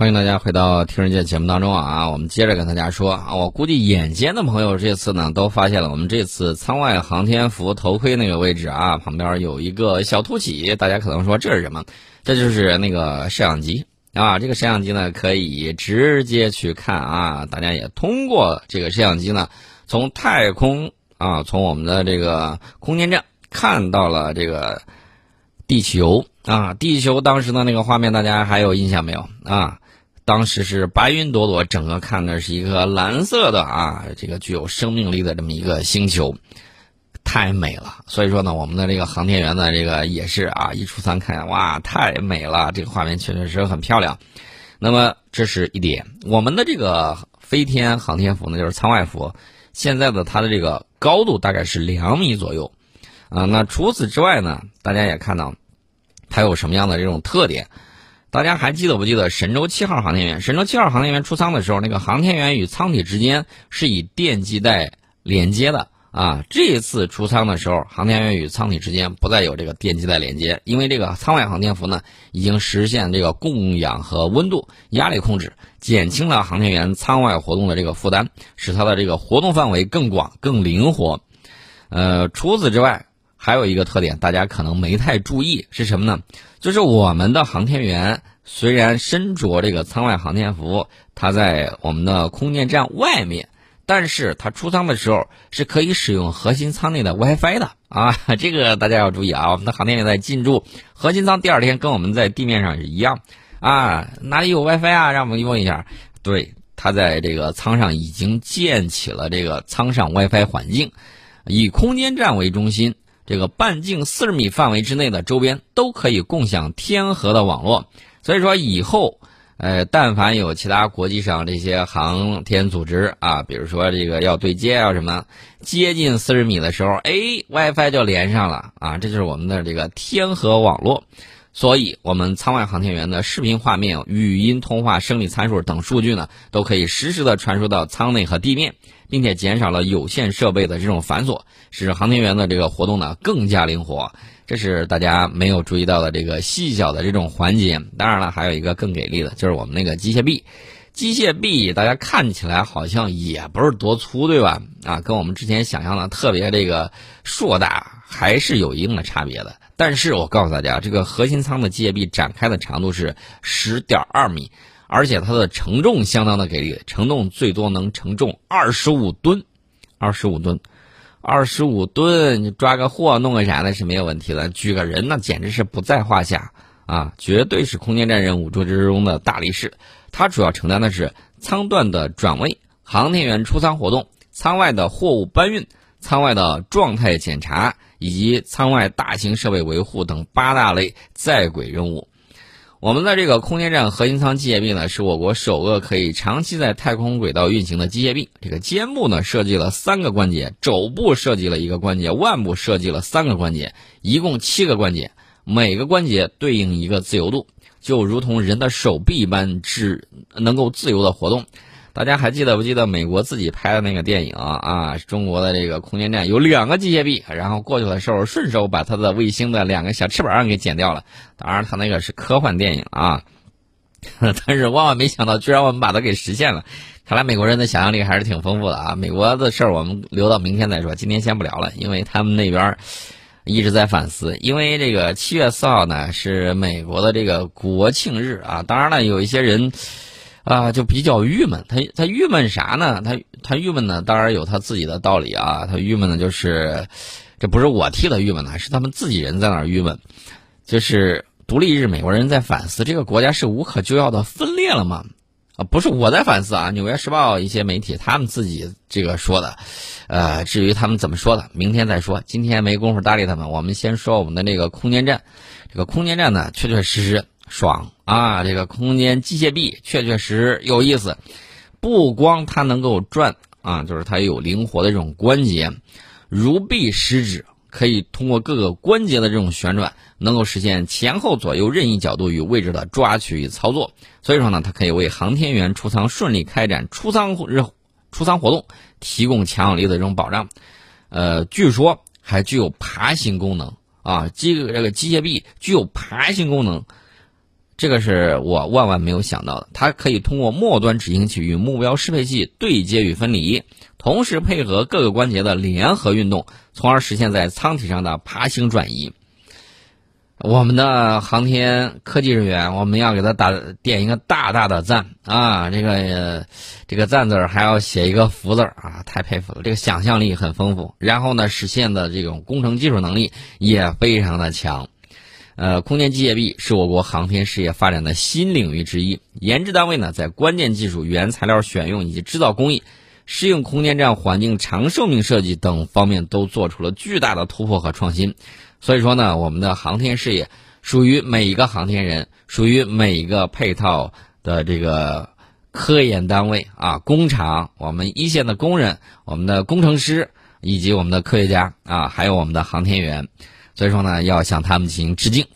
欢迎大家回到听世界节目当中啊！我们接着跟大家说啊，我估计眼尖的朋友这次呢都发现了，我们这次舱外航天服头盔那个位置啊，旁边有一个小凸起，大家可能说这是什么？这就是那个摄像机啊！这个摄像机呢可以直接去看啊，大家也通过这个摄像机呢，从太空啊，从我们的这个空间站看到了这个地球啊，地球当时的那个画面，大家还有印象没有啊？当时是白云朵朵，整个看的是一个蓝色的啊，这个具有生命力的这么一个星球，太美了。所以说呢，我们的这个航天员呢，这个也是啊，一出舱看，哇，太美了，这个画面确实是很漂亮。那么这是一点，我们的这个飞天航天服呢，就是舱外服，现在的它的这个高度大概是两米左右啊。那除此之外呢，大家也看到它有什么样的这种特点？大家还记得不记得神舟七号航天员？神舟七号航天员出舱的时候，那个航天员与舱体之间是以电机带连接的啊。这一次出舱的时候，航天员与舱体之间不再有这个电机带连接，因为这个舱外航天服呢，已经实现这个供氧和温度、压力控制，减轻了航天员舱外活动的这个负担，使它的这个活动范围更广、更灵活。呃，除此之外。还有一个特点，大家可能没太注意，是什么呢？就是我们的航天员虽然身着这个舱外航天服，他在我们的空间站外面，但是他出舱的时候是可以使用核心舱内的 WiFi 的啊！这个大家要注意啊！我们的航天员在进驻核心舱第二天，跟我们在地面上是一样啊！哪里有 WiFi 啊？让我们问一下。对，他在这个舱上已经建起了这个舱上 WiFi 环境，以空间站为中心。这个半径四十米范围之内的周边都可以共享天河的网络，所以说以后，呃，但凡有其他国际上这些航天组织啊，比如说这个要对接啊什么，接近四十米的时候，哎，WiFi 就连上了啊，这就是我们的这个天河网络，所以我们舱外航天员的视频画面、语音通话、生理参数等数据呢，都可以实时的传输到舱内和地面。并且减少了有线设备的这种繁琐，使航天员的这个活动呢更加灵活。这是大家没有注意到的这个细小的这种环节。当然了，还有一个更给力的，就是我们那个机械臂。机械臂大家看起来好像也不是多粗，对吧？啊，跟我们之前想象的特别这个硕大，还是有一定的差别的。但是我告诉大家，这个核心舱的机械臂展开的长度是十点二米。而且它的承重相当的给力，承重最多能承重二十五吨，二十五吨，二十五吨，你抓个货弄个啥的是没有问题的，举个人那简直是不在话下啊！绝对是空间站任务之中的大力士。它主要承担的是舱段的转位、航天员出舱活动、舱外的货物搬运、舱外的状态检查以及舱外大型设备维护等八大类在轨任务。我们的这个空间站核心舱机械臂呢，是我国首个可以长期在太空轨道运行的机械臂。这个肩部呢设计了三个关节，肘部设计了一个关节，腕部设计了三个关节，一共七个关节，每个关节对应一个自由度，就如同人的手臂一般，只能够自由的活动。大家还记得不记得美国自己拍的那个电影啊？中国的这个空间站有两个机械臂，然后过去的时候顺手把它的卫星的两个小翅膀给剪掉了。当然，它那个是科幻电影啊，但是万万没想到，居然我们把它给实现了。看来美国人的想象力还是挺丰富的啊！美国的事儿我们留到明天再说，今天先不聊了，因为他们那边一直在反思。因为这个七月四号呢是美国的这个国庆日啊，当然了，有一些人。啊，就比较郁闷。他他郁闷啥呢？他他郁闷呢？当然有他自己的道理啊。他郁闷的就是，这不是我替他郁闷的，是他们自己人在那郁闷。就是独立日，美国人在反思这个国家是无可救药的分裂了吗？啊，不是我在反思啊，《纽约时报》一些媒体他们自己这个说的。呃，至于他们怎么说的，明天再说。今天没工夫搭理他们，我们先说我们的那个空间站。这个空间站呢，确确实实。爽啊！这个空间机械臂确确实有意思，不光它能够转啊，就是它有灵活的这种关节，如臂使指，可以通过各个关节的这种旋转，能够实现前后左右任意角度与位置的抓取与操作。所以说呢，它可以为航天员出舱顺利开展出舱日出舱活动提供强有力的这种保障。呃，据说还具有爬行功能啊，机这个机械臂具有爬行功能。这个是我万万没有想到的。它可以通过末端执行器与目标适配器对接与分离，同时配合各个关节的联合运动，从而实现在舱体上的爬行转移。我们的航天科技人员，我们要给他打点一个大大的赞啊！这个这个赞字儿还要写一个福字儿啊，太佩服了！这个想象力很丰富，然后呢，实现的这种工程技术能力也非常的强。呃，空间机械臂是我国航天事业发展的新领域之一，研制单位呢在关键技术、原材料选用以及制造工艺、适应空间站环境、长寿命设计等方面都做出了巨大的突破和创新。所以说呢，我们的航天事业属于每一个航天人，属于每一个配套的这个科研单位啊，工厂，我们一线的工人，我们的工程师，以及我们的科学家啊，还有我们的航天员。所以说呢，要向他们进行致敬。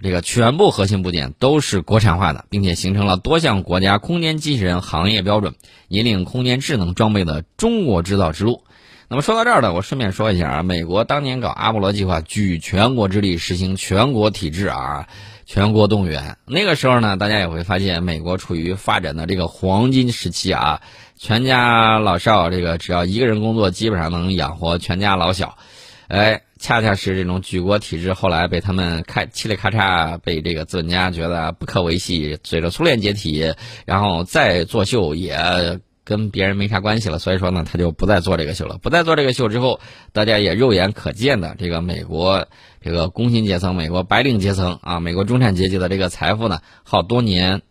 这个全部核心部件都是国产化的，并且形成了多项国家空间机器人行业标准，引领空间智能装备的中国制造之路。那么说到这儿呢，我顺便说一下啊，美国当年搞阿波罗计划，举全国之力实行全国体制啊，全国动员。那个时候呢，大家也会发现，美国处于发展的这个黄金时期啊，全家老少这个只要一个人工作，基本上能养活全家老小。哎，恰恰是这种举国体制，后来被他们开嘁哩咔嚓，被这个资本家觉得不可维系。随着苏联解体，然后再作秀也。跟别人没啥关系了，所以说呢，他就不再做这个秀了。不再做这个秀之后，大家也肉眼可见的，这个美国这个工薪阶层、美国白领阶层啊、美国中产阶级的这个财富呢，好多年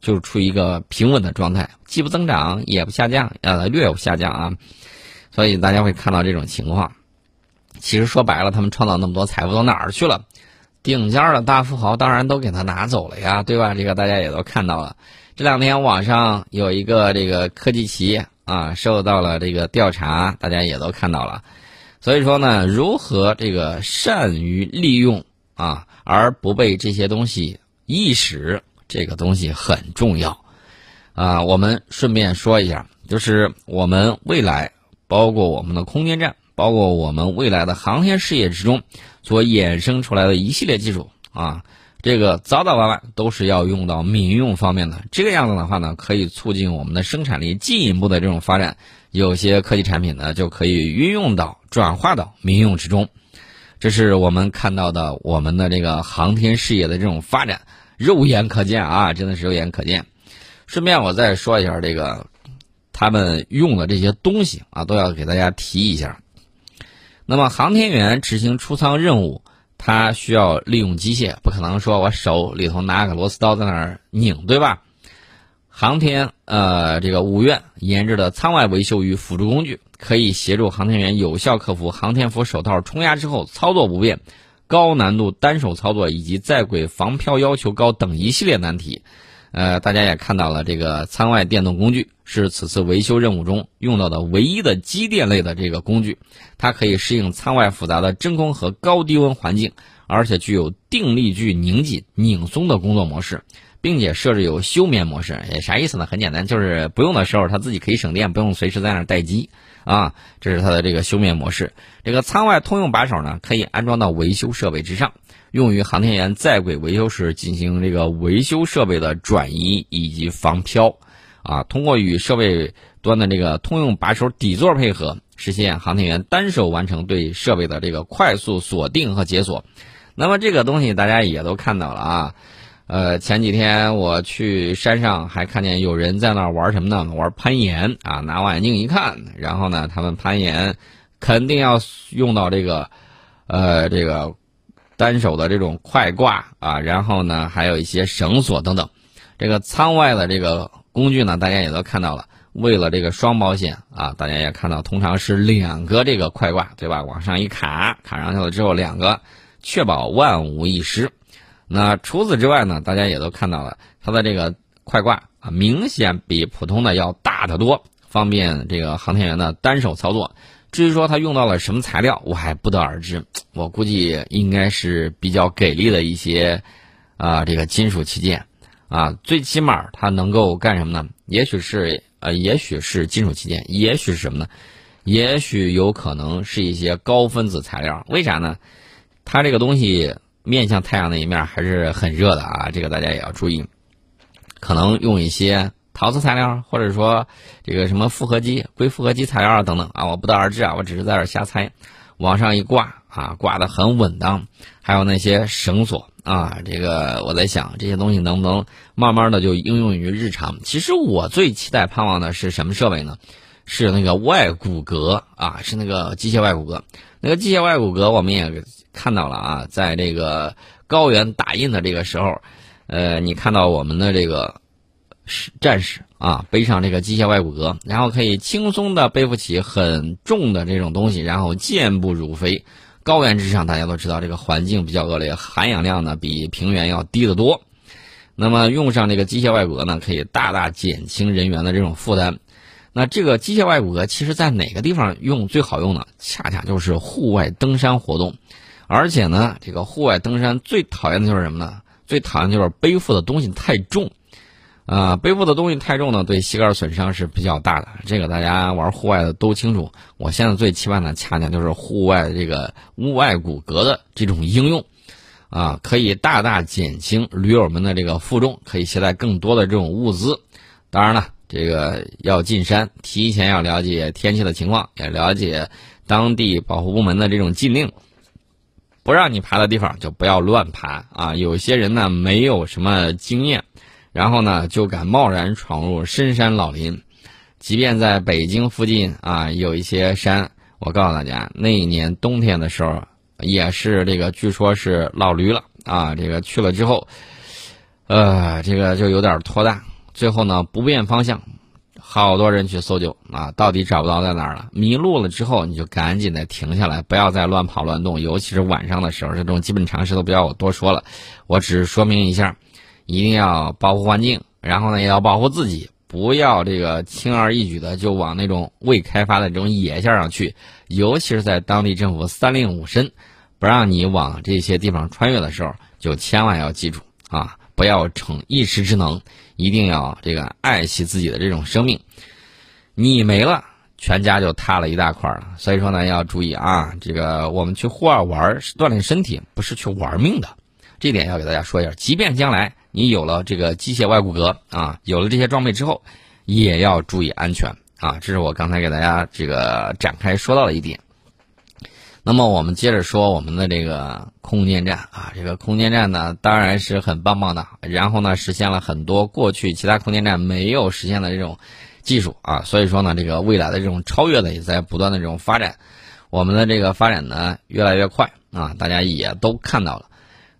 就处于一个平稳的状态，既不增长也不下降，呃，略有下降啊。所以大家会看到这种情况。其实说白了，他们创造那么多财富到哪儿去了？顶尖的大富豪当然都给他拿走了呀，对吧？这个大家也都看到了。这两天网上有一个这个科技企业啊受到了这个调查，大家也都看到了。所以说呢，如何这个善于利用啊，而不被这些东西意使，这个东西很重要啊。我们顺便说一下，就是我们未来包括我们的空间站，包括我们未来的航天事业之中所衍生出来的一系列技术啊。这个早早晚晚都是要用到民用方面的，这个样子的话呢，可以促进我们的生产力进一步的这种发展。有些科技产品呢，就可以运用到、转化到民用之中。这是我们看到的我们的这个航天事业的这种发展，肉眼可见啊，真的是肉眼可见。顺便我再说一下这个他们用的这些东西啊，都要给大家提一下。那么航天员执行出舱任务。他需要利用机械，不可能说我手里头拿个螺丝刀在那儿拧，对吧？航天呃，这个五院研制的舱外维修与辅助工具，可以协助航天员有效克服航天服手套冲压之后操作不便、高难度单手操作以及在轨防漂要求高等一系列难题。呃，大家也看到了，这个舱外电动工具是此次维修任务中用到的唯一的机电类的这个工具，它可以适应舱外复杂的真空和高低温环境，而且具有定力矩拧紧、拧松的工作模式，并且设置有休眠模式。也，啥意思呢？很简单，就是不用的时候它自己可以省电，不用随时在那儿待机啊。这是它的这个休眠模式。这个舱外通用把手呢，可以安装到维修设备之上。用于航天员在轨维修时进行这个维修设备的转移以及防漂，啊，通过与设备端的这个通用把手底座配合，实现航天员单手完成对设备的这个快速锁定和解锁。那么这个东西大家也都看到了啊，呃，前几天我去山上还看见有人在那儿玩什么呢？玩攀岩啊，拿望远镜一看，然后呢，他们攀岩肯定要用到这个，呃，这个。单手的这种快挂啊，然后呢，还有一些绳索等等。这个舱外的这个工具呢，大家也都看到了。为了这个双保险啊，大家也看到，通常是两个这个快挂，对吧？往上一卡，卡上去了之后，两个，确保万无一失。那除此之外呢，大家也都看到了，它的这个快挂啊，明显比普通的要大得多，方便这个航天员的单手操作。至于说它用到了什么材料，我还不得而知。我估计应该是比较给力的一些啊，这个金属器件啊，最起码它能够干什么呢？也许是呃，也许是金属器件，也许是什么呢？也许有可能是一些高分子材料。为啥呢？它这个东西面向太阳那一面还是很热的啊，这个大家也要注意。可能用一些陶瓷材料，或者说这个什么复合机、硅复合机材料等等啊，我不得而知啊，我只是在这瞎猜。往上一挂啊，挂的很稳当，还有那些绳索啊，这个我在想这些东西能不能慢慢的就应用于日常。其实我最期待盼望的是什么设备呢？是那个外骨骼啊，是那个机械外骨骼。那个机械外骨骼我们也看到了啊，在这个高原打印的这个时候，呃，你看到我们的这个战士啊，背上这个机械外骨骼，然后可以轻松的背负起很重的这种东西，然后健步如飞。高原之上，大家都知道这个环境比较恶劣，含氧量呢比平原要低得多。那么用上这个机械外骨骼呢，可以大大减轻人员的这种负担。那这个机械外骨骼，其实在哪个地方用最好用呢？恰恰就是户外登山活动，而且呢，这个户外登山最讨厌的就是什么呢？最讨厌就是背负的东西太重，啊，背负的东西太重呢，对膝盖损伤是比较大的。这个大家玩户外的都清楚。我现在最期盼的，恰恰就是户外这个屋外骨骼的这种应用，啊，可以大大减轻驴友们的这个负重，可以携带更多的这种物资。当然了。这个要进山，提前要了解天气的情况，也了解当地保护部门的这种禁令。不让你爬的地方就不要乱爬啊！有些人呢没有什么经验，然后呢就敢贸然闯入深山老林。即便在北京附近啊，有一些山，我告诉大家，那一年冬天的时候也是这个，据说是老驴了啊！这个去了之后，呃，这个就有点拖大。最后呢，不变方向，好多人去搜救啊，到底找不到在哪儿了。迷路了之后，你就赶紧的停下来，不要再乱跑乱动，尤其是晚上的时候，这种基本常识都不要我多说了。我只是说明一下，一定要保护环境，然后呢，也要保护自己，不要这个轻而易举的就往那种未开发的这种野线上去，尤其是在当地政府三令五申不让你往这些地方穿越的时候，就千万要记住啊。不要逞一时之能，一定要这个爱惜自己的这种生命。你没了，全家就塌了一大块了。所以说呢，要注意啊，这个我们去户外玩是锻炼身体，不是去玩命的。这点要给大家说一下。即便将来你有了这个机械外骨骼啊，有了这些装备之后，也要注意安全啊。这是我刚才给大家这个展开说到的一点。那么我们接着说我们的这个空间站啊，这个空间站呢当然是很棒棒的，然后呢实现了很多过去其他空间站没有实现的这种技术啊，所以说呢这个未来的这种超越呢也在不断的这种发展，我们的这个发展呢越来越快啊，大家也都看到了，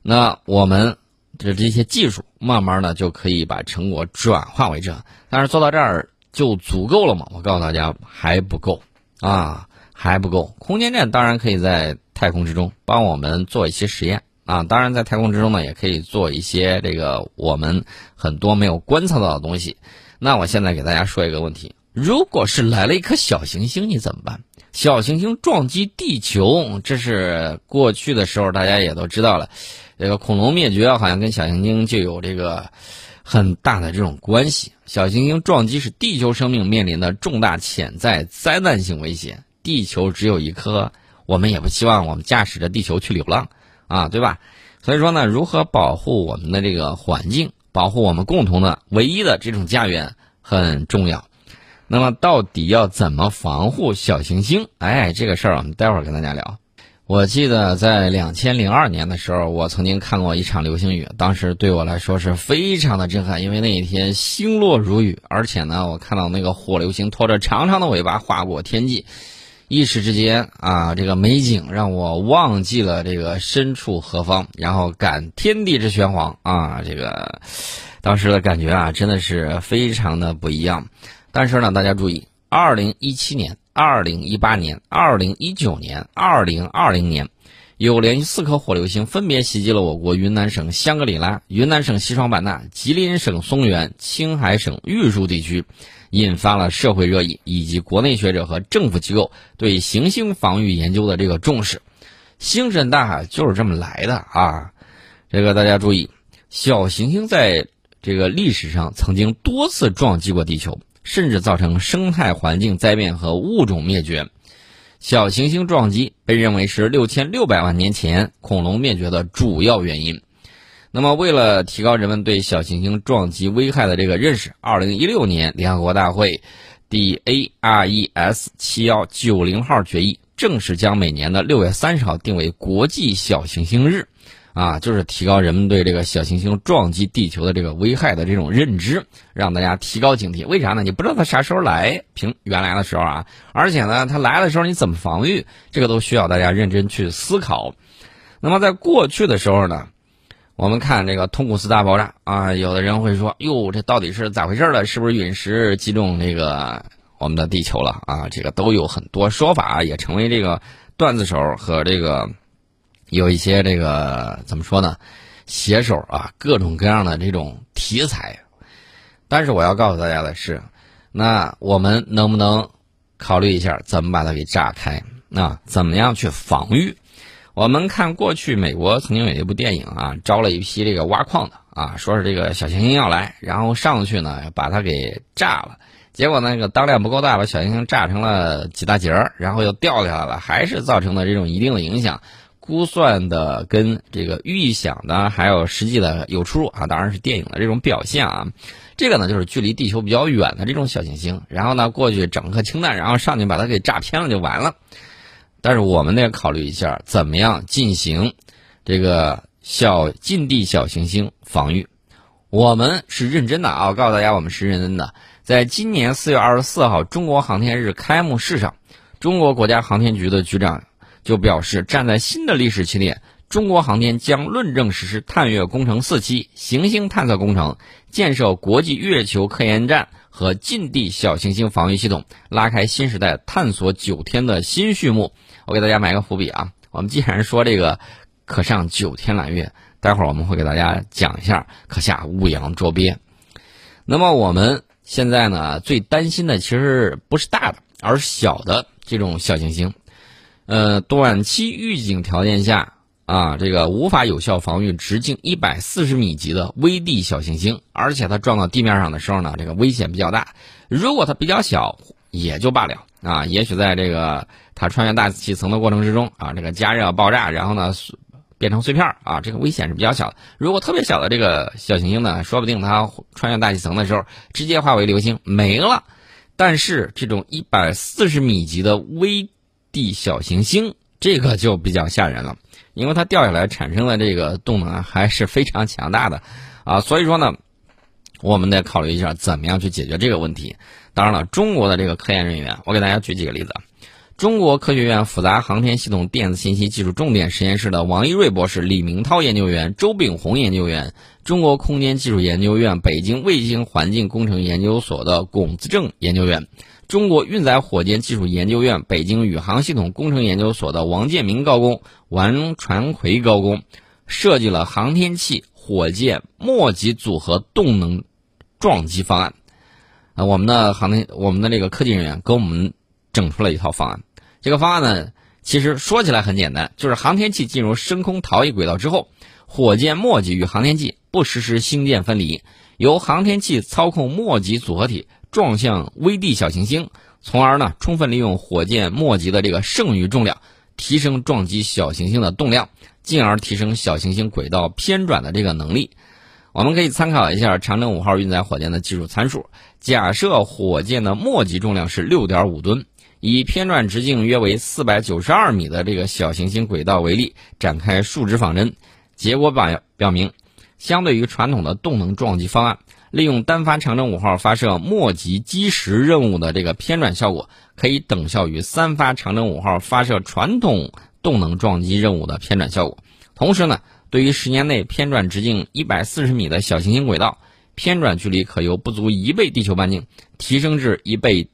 那我们的这些技术慢慢的就可以把成果转化为这，但是做到这儿就足够了吗？我告诉大家还不够啊。还不够，空间站当然可以在太空之中帮我们做一些实验啊。当然，在太空之中呢，也可以做一些这个我们很多没有观测到的东西。那我现在给大家说一个问题：如果是来了一颗小行星，你怎么办？小行星撞击地球，这是过去的时候大家也都知道了。这个恐龙灭绝好像跟小行星就有这个很大的这种关系。小行星撞击是地球生命面临的重大潜在灾难性危险。地球只有一颗，我们也不希望我们驾驶着地球去流浪，啊，对吧？所以说呢，如何保护我们的这个环境，保护我们共同的唯一的这种家园很重要。那么，到底要怎么防护小行星？哎，这个事儿我们待会儿跟大家聊。我记得在两千零二年的时候，我曾经看过一场流星雨，当时对我来说是非常的震撼，因为那一天星落如雨，而且呢，我看到那个火流星拖着长长的尾巴划过天际。一时之间啊，这个美景让我忘记了这个身处何方，然后感天地之玄黄啊！这个当时的感觉啊，真的是非常的不一样。但是呢，大家注意，二零一七年、二零一八年、二零一九年、二零二零年，有连续四颗火流星分别袭击了我国云南省香格里拉、云南省西双版纳、吉林省松原、青海省玉树地区。引发了社会热议，以及国内学者和政府机构对行星防御研究的这个重视。星辰大海就是这么来的啊！这个大家注意，小行星在这个历史上曾经多次撞击过地球，甚至造成生态环境灾变和物种灭绝。小行星撞击被认为是六千六百万年前恐龙灭绝的主要原因。那么，为了提高人们对小行星撞击危害的这个认识，二零一六年联合国大会第 ARES 七幺九零号决议正式将每年的六月三十号定为国际小行星日，啊，就是提高人们对这个小行星撞击地球的这个危害的这种认知，让大家提高警惕。为啥呢？你不知道它啥时候来，凭原来的时候啊，而且呢，它来的时候你怎么防御，这个都需要大家认真去思考。那么在过去的时候呢？我们看这个通古斯大爆炸啊，有的人会说：“哟，这到底是咋回事了？是不是陨石击中这个我们的地球了啊？”这个都有很多说法，也成为这个段子手和这个有一些这个怎么说呢？写手啊，各种各样的这种题材。但是我要告诉大家的是，那我们能不能考虑一下怎么把它给炸开？那怎么样去防御？我们看过去，美国曾经有一部电影啊，招了一批这个挖矿的啊，说是这个小行星要来，然后上去呢把它给炸了。结果那个当量不够大，把小行星炸成了几大截儿，然后又掉下来了，还是造成了这种一定的影响。估算的跟这个预想的还有实际的有出入啊，当然是电影的这种表现啊。这个呢就是距离地球比较远的这种小行星，然后呢过去整颗氢弹，然后上去把它给炸偏了就完了。但是我们得考虑一下，怎么样进行这个小近地小行星防御？我们是认真的啊！我告诉大家，我们是认真的。在今年四月二十四号中国航天日开幕式上，中国国家航天局的局长就表示，站在新的历史起点，中国航天将论证实施探月工程四期、行星探测工程，建设国际月球科研站和近地小行星防御系统，拉开新时代探索九天的新序幕。我给大家埋个伏笔啊，我们既然说这个可上九天揽月，待会儿我们会给大家讲一下可下五洋捉鳖。那么我们现在呢，最担心的其实不是大的，而是小的这种小行星。呃，短期预警条件下啊，这个无法有效防御直径一百四十米级的微地小行星，而且它撞到地面上的时候呢，这个危险比较大。如果它比较小，也就罢了啊，也许在这个。它穿越大气层的过程之中啊，这个加热爆炸，然后呢变成碎片啊，这个危险是比较小的。如果特别小的这个小行星呢，说不定它穿越大气层的时候直接化为流星没了。但是这种一百四十米级的微地小行星，这个就比较吓人了，因为它掉下来产生的这个动能还是非常强大的啊。所以说呢，我们得考虑一下怎么样去解决这个问题。当然了，中国的这个科研人员，我给大家举几个例子。中国科学院复杂航天系统电子信息技术重点实验室的王一瑞博士、李明涛研究员、周炳红研究员，中国空间技术研究院北京卫星环境工程研究所的龚自正研究员，中国运载火箭技术研究院北京宇航系统工程研究所的王建明高工、王传奎高工，设计了航天器火箭末级组合动能撞击方案。啊，我们的航天，我们的这个科技人员给我们整出了一套方案。这个方案呢，其实说起来很简单，就是航天器进入升空逃逸轨道之后，火箭末级与航天器不实施星箭分离，由航天器操控末级组合体撞向微地小行星，从而呢充分利用火箭末级的这个剩余重量，提升撞击小行星的动量，进而提升小行星轨道偏转的这个能力。我们可以参考一下长征五号运载火箭的技术参数，假设火箭的末级重量是六点五吨。以偏转直径约为四百九十二米的这个小行星轨道为例，展开数值仿真，结果表表明，相对于传统的动能撞击方案，利用单发长征五号发射末级基石任务的这个偏转效果，可以等效于三发长征五号发射传统动能撞击任务的偏转效果。同时呢，对于十年内偏转直径一百四十米的小行星轨道，偏转距离可由不足一倍地球半径提升至一倍。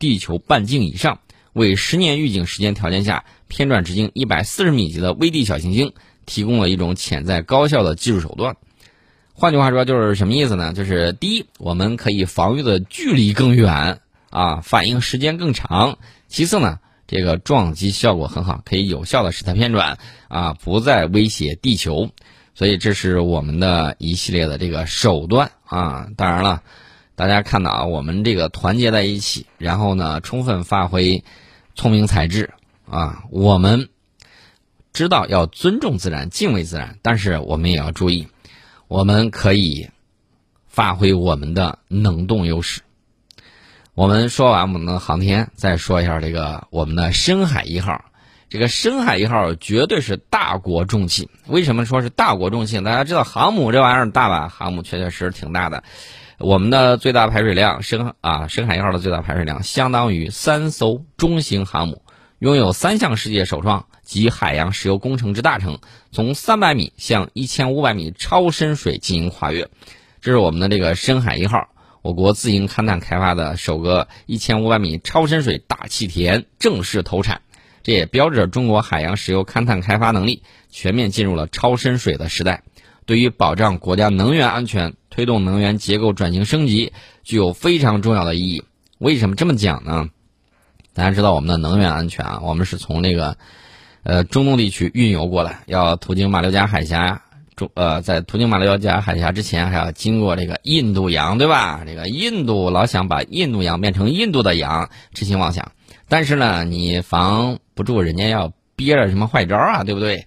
地球半径以上，为十年预警时间条件下偏转直径一百四十米级的微地小行星提供了一种潜在高效的技术手段。换句话说，就是什么意思呢？就是第一，我们可以防御的距离更远啊，反应时间更长；其次呢，这个撞击效果很好，可以有效的使它偏转啊，不再威胁地球。所以这是我们的一系列的这个手段啊。当然了。大家看到啊，我们这个团结在一起，然后呢，充分发挥聪明才智啊，我们知道要尊重自然、敬畏自然，但是我们也要注意，我们可以发挥我们的能动优势。我们说完我们的航天，再说一下这个我们的深海一号。这个深海一号绝对是大国重器。为什么说是大国重器？大家知道航母这玩意儿大吧？航母确确实实挺大的。我们的最大排水量深啊，深海一号的最大排水量相当于三艘中型航母，拥有三项世界首创及海洋石油工程之大成，从三百米向一千五百米超深水进行跨越。这是我们的这个深海一号，我国自营勘探开发的首个一千五百米超深水大气田正式投产。这也标志着中国海洋石油勘探开发能力全面进入了超深水的时代，对于保障国家能源安全、推动能源结构转型升级，具有非常重要的意义。为什么这么讲呢？大家知道我们的能源安全啊，我们是从那个呃中东地区运油过来，要途经马六甲海峡，中呃在途经马六甲海峡之前，还要经过这个印度洋，对吧？这个印度老想把印度洋变成印度的洋，痴心妄想。但是呢，你防不住人家要憋着什么坏招啊，对不对？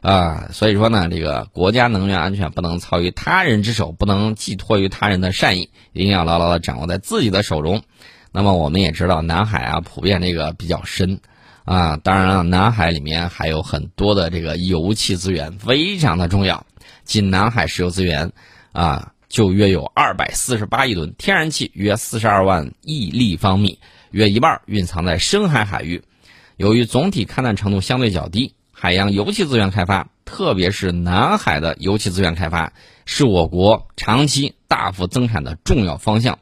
啊，所以说呢，这个国家能源安全不能操于他人之手，不能寄托于他人的善意，一定要牢牢的掌握在自己的手中。那么我们也知道，南海啊，普遍这个比较深啊，当然了，南海里面还有很多的这个油气资源，非常的重要。仅南海石油资源啊，就约有二百四十八亿吨，天然气约四十二万亿立方米。约一半蕴藏在深海海域，由于总体勘探程度相对较低，海洋油气资源开发，特别是南海的油气资源开发，是我国长期大幅增产的重要方向。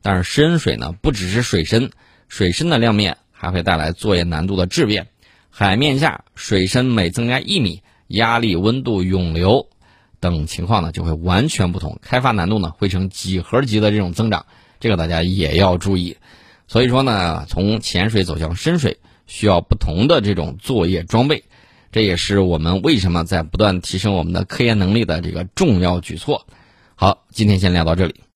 但是深水呢，不只是水深，水深的量面还会带来作业难度的质变。海面下水深每增加一米，压力、温度、涌流等情况呢就会完全不同，开发难度呢会呈几何级的这种增长，这个大家也要注意。所以说呢，从浅水走向深水，需要不同的这种作业装备，这也是我们为什么在不断提升我们的科研能力的这个重要举措。好，今天先聊到这里。